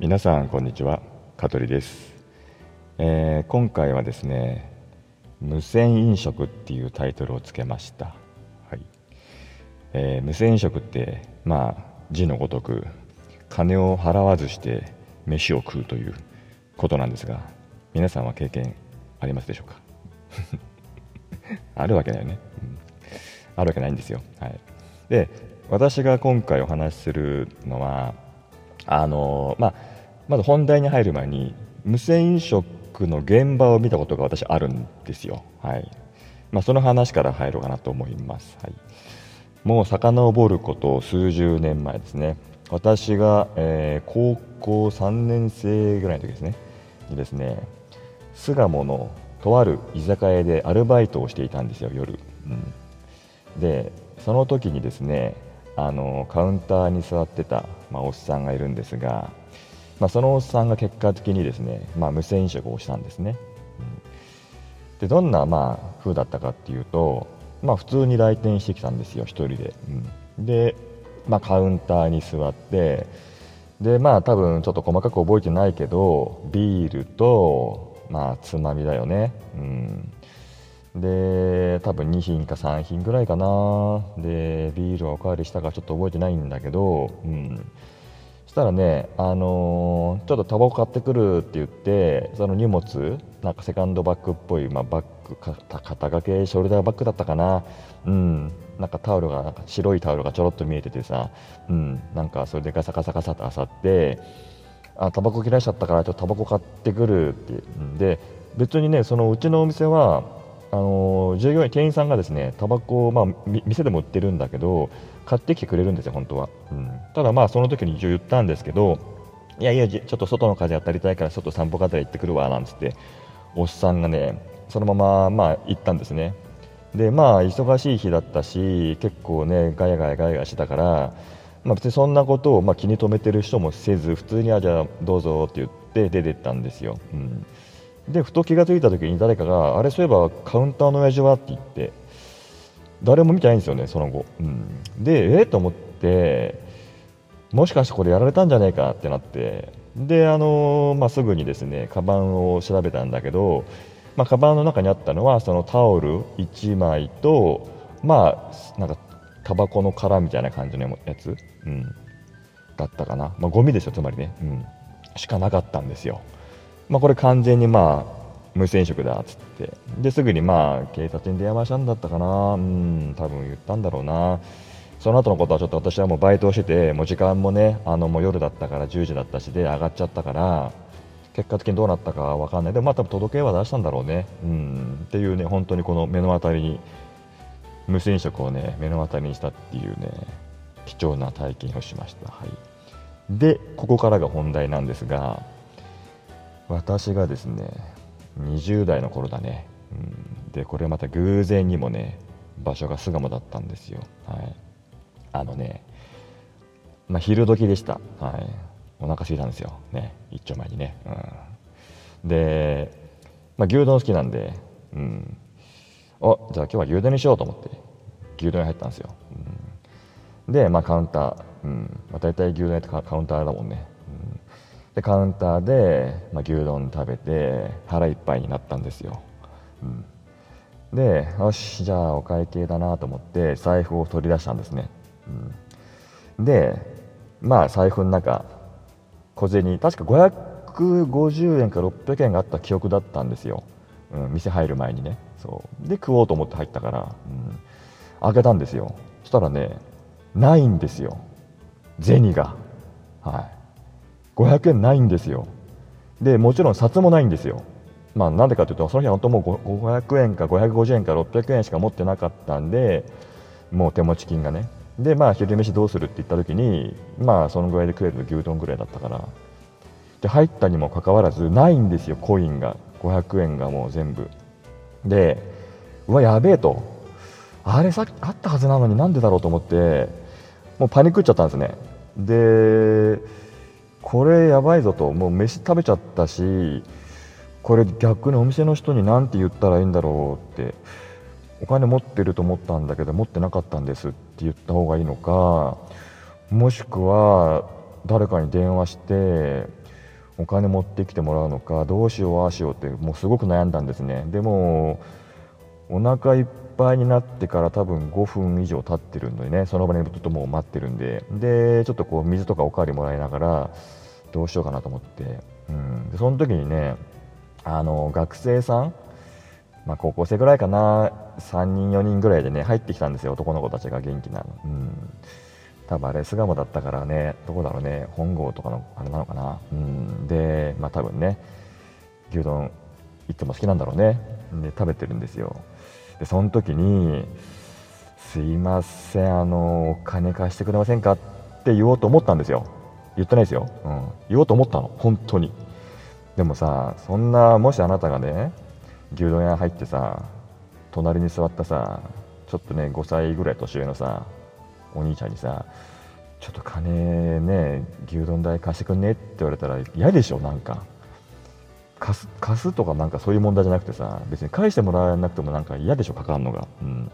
皆さんこんにちは。香取です、えー、今回はですね無線飲食っていうタイトルをつけました、はい。えー、無線飲食ってまあ字のごとく金を払わずして飯を食うということなんですが皆さんは経験ありますでしょうか？あるわけないよね、うん、あるわけないんですよ、はい、で私が今回お話しするのはあのまあ、まず本題に入る前に無線飲食の現場を見たことが私あるんですよ、はい。まあ、その話から入ろうかなと思います、はい、もう遡ること数十年前ですね。私が、えー、高校3年生ぐらいの時ですね。にですね巣鴨のとある居酒屋でアルバイトをしていたんですよ夜、うん、でその時にですねあのカウンターに座ってた、まあ、おっさんがいるんですが、まあ、そのおっさんが結果的にですね、まあ、無線飲食をしたんですね、うん、でどんなまあ風だったかっていうと、まあ、普通に来店してきたんですよ1人で、うん、で、まあ、カウンターに座ってでまあ多分ちょっと細かく覚えてないけどビールとまあつまみだよね、うん、で多分2品か3品ぐらいかな。でビールはおかわりしたかちょっと覚えてないんだけど、うん、したらね、あのー、ちょっとタバコ買ってくるって言ってその荷物なんかセカンドバッグっぽい、まあ、バッグ肩掛けショルダーバッグだったかな、うん、なんかタオルがなんか白いタオルがちょろっと見えててさ、うん、なんかそれでガサガサガサとあさってあタバコ切らしちゃったからちょっとタバコ買ってくるって。で別にねそのうちのお店はあの従業員、店員さんがですねタバコを、まあ、店でも売ってるんだけど買ってきてくれるんですよ、本当は。うん、ただ、まあその時に一応言ったんですけどいやいや、ちょっと外の風当たりたいから外散歩がてら行ってくるわなんつっておっさんがねそのまま、まあ、行ったんですね。でまあ忙しい日だったし結構ねガヤガヤガヤガヤしてたから、まあ、別にそんなことを、まあ、気に留めてる人もせず普通にあじゃあどうぞって言って出てったんですよ。うんでふと気が付いた時に誰かがあれそういえばカウンターの親父はって言って誰も見てないんですよねその後、うん、でえっ、と思ってもしかしてこれやられたんじゃないかってなってであのー、まあ、すぐにですねカバンを調べたんだけど、まあ、カバンの中にあったのはそのタオル1枚とまあなんかタバコの殻みたいな感じのやつ、うん、だったかな、まあ、ゴミですよつまりね、うん、しかなかったんですよ。まあ、これ完全にまあ無線食だっつって。ですぐにまあ警察に電話したんだったかな。うん多分言ったんだろうな。その後のことはちょっと私はもうバイトをしててもう時間もねあのもう夜だったから10時だったしで上がっちゃったから結果的にどうなったか分かんない。でもまあ多分届けは出したんだろうね。うん。っていうね本当にこの目の当たりに無線食をね目の当たりにしたっていうね貴重な体験をしました、はい、でここからが本題なんですが私がですね20代の頃だね、うん、でこれまた偶然にもね場所が巣鴨だったんですよ、はい、あのね、まあ、昼時でした、はい、お腹空いたんですよ。ね。一丁前にね、うん、で、まあ、牛丼好きなんで、うん、おじゃあ今日は牛丼にしようと思って牛丼に入ったんですよ、うん、で、まあ、カウンター、うん。まあ、大体牛丼ってカウンターだもんね。でカウンターで、まあ、牛丼食べて腹いっぱいになったんですよ、うん、でよしじゃあお会計だなと思って財布を取り出したんですね、うん、でまあ財布の中小銭確か550円か600円があった記憶だったんですよ、うん、店入る前にね。そう。で食おうと思って入ったから、うん、開けたんですよ。そしたらねないんですよ。銭が。はい。500円ないんですよ。でもちろん札もないんですよ。まあなんでかというとその日は本当もう500円か550円か600円しか持ってなかったんでもう手持ち金がね。でまあ昼飯どうするって言った時にまあそのぐらいで食える牛丼ぐらいだったから。で入ったにもかかわらずないんですよコインが。500円がもう全部。でうわやべえと。あれさっきあったはずなのになんでだろうと思ってもうパニックっちゃったんですね。でこれやばいぞともう飯食べちゃったしこれ逆にお店の人に何て言ったらいいんだろうってお金持ってると思ったんだけど持ってなかったんですって言った方がいいのかもしくは誰かに電話してお金持ってきてもらうのかどうしようああしようってもうすごく悩んだんですね。でもお腹いっぱいになってから多分5分以上経ってるのにねその場にずっともう待ってるんで。でちょっとこう水とかおかわりもらいながらどうしようかなと思って、うん、でその時にねあの学生さん、まあ、高校生ぐらいかな3人4人ぐらいでね入ってきたんですよ男の子たちが元気なの。うん。多分あれ巣鴨だったからねどこだろうね本郷とかのあれなのかな。うん。でまあ多分ね牛丼いつも好きなんだろうね。で食べてるんですよ。でその時に「すいませんあのお金貸してくれませんか?」って言おうと思ったんですよ。言ってないですよ、うん、言おうと思ったの。本当に。でもさそんなもしあなたがね牛丼屋入ってさ隣に座ったさちょっとね5歳ぐらい年上のさお兄ちゃんにさちょっと金ね牛丼代貸してくんねって言われたら嫌でしょなんか。貸す貸すとかなんかそういう問題じゃなくてさ別に返してもらわなくてもなんか嫌でしょかかるのが、うん、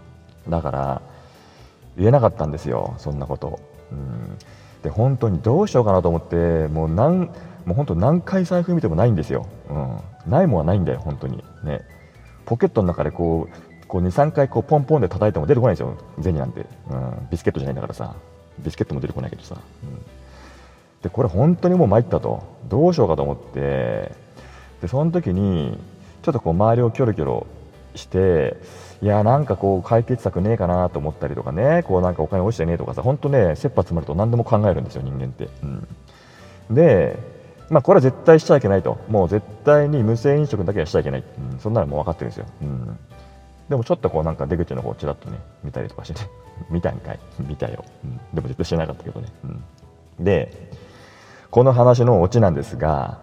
だから言えなかったんですよそんなこと、うん、で本当にどうしようかなと思ってもう何もう本当何回財布見てもないんですよ、うん、ないもんはないんだよ本当に。ね。ポケットの中でこうこう23回こうポンポンで叩いても出てこないんですよ銭なんて、うん、ビスケットじゃないんだからさ。ビスケットも出てこないけどさ、うん、でこれ本当にもう参ったと。どうしようかと思ってでその時にちょっとこう周りをキョロキョロしていやなんかこう解決策ねえかなと思ったりとかねこうなんかお金落ちてねえとかさ本当ね切羽詰まると何でも考えるんですよ人間って、うん、でまあこれは絶対しちゃいけないと。もう絶対に無銭飲食だけはしちゃいけない、うん、そんなのもう分かってるんですよ、うん。でもちょっとこうなんか出口の方ちらっとね見たりとかして、ね、見たんかい。見たよ、うん、でも絶対してなかったけどね、うん、でこの話のオチなんですが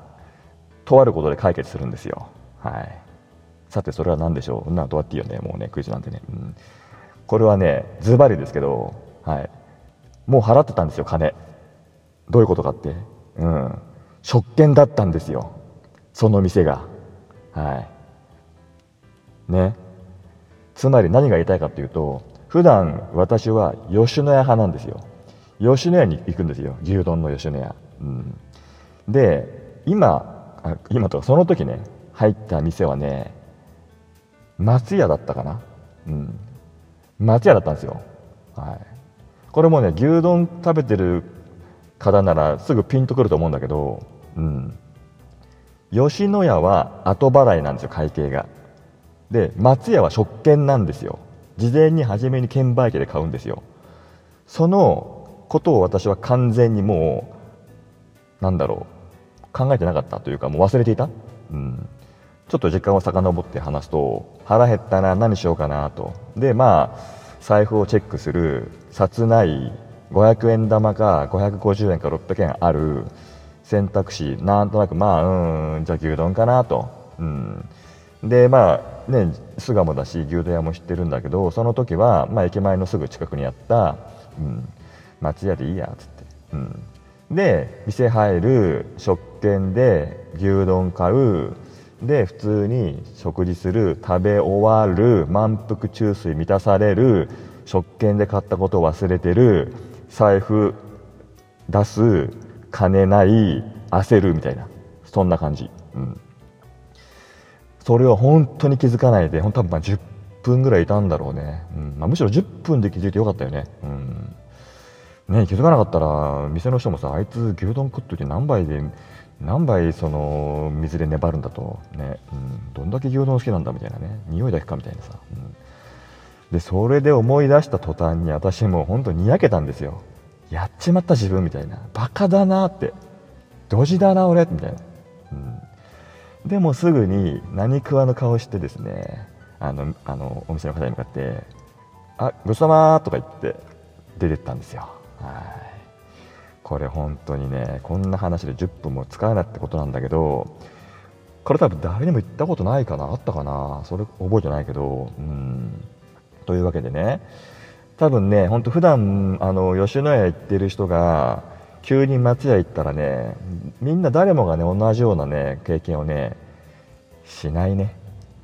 とあることで解決するんですよ。はい。さてそれは何でしょう？などうやっていいよね？もうねクイズなんてね、うん、これはねズバリですけどはい。もう払ってたんですよ金。どういうことかって？うん。食券だったんですよ。その店が。はい。ね。つまり何が言いたいかというと普段私は吉野家派なんですよ。吉野家に行くんですよ。牛丼の吉野家、うん、で今あ今とかその時ね入った店はね松屋だったかな？うん。松屋だったんですよ。はい。これもね牛丼食べてる方ならすぐピンとくると思うんだけどうん。吉野家は後払いなんですよ会計が。で松屋は食券なんですよ。事前に初めに券売機で買うんですよ。そのことを私は完全にもうなんだろう考えてなかったというかもう忘れていた、うん、ちょっと時間を遡って話すと腹減ったな何しようかなと。でまあ財布をチェックする札ない500円玉か550円か600円ある選択肢なんとなくまあうんじゃあ牛丼かなと、うん、でまあね巣鴨だし牛丼屋も知ってるんだけどその時は、まあ、駅前のすぐ近くにあった、うん、松屋でいいやっつって、うん、で店入る食券で牛丼買う。で普通に食事する。食べ終わる。満腹中枢満たされる食券で買ったことを忘れてる。財布出す。金ない。焦るみたいな。そんな感じ、うん、それは本当に気づかないで、本当多分ま10分ぐらいいたんだろうね。うん。まあ、むしろ10分で気づいてよかったよね。うん。ね気づかなかったら、店の人もさ、あいつ牛丼食っといて何杯で、何杯その水で粘るんだと、ね、うん、どんだけ牛丼好きなんだみたいなね、匂いだけかみたいなさ。うん、で、それで思い出した途端に私も本当にやけたんですよ。やっちまった自分みたいな。バカだなって。ドジだな俺みたいな。うんでもすぐに何食わぬ顔してですねあのあのお店の方に向かって「あごちそうさま」とか言って出てったんですよはい。これ本当にねこんな話で10分も使えないってことなんだけどこれ多分誰にも言ったことないかなあったかなそれ覚えてないけどうん。というわけでね多分ね本当普段あの吉野家行ってる人が急に松屋行ったらねみんな誰もがね同じようなね経験をねしないね、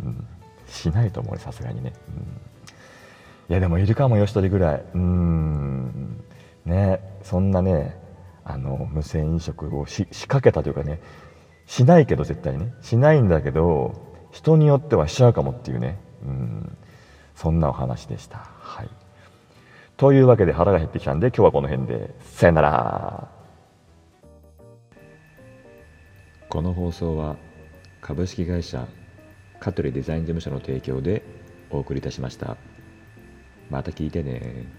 うん、しないと思うさすがにね、うん、いやでもいるかもよ一人ぐらい。うん。ねそんなねあの無銭飲食をし仕掛けたというかねしないけど絶対ねしないんだけど人によってはしちゃうかもっていうねうんそんなお話でした。はい。というわけで腹が減ってきたんで今日はこの辺でさよなら。この放送は株式会社香取デザイン事務所の提供でお送りいたしました。また聞いてね。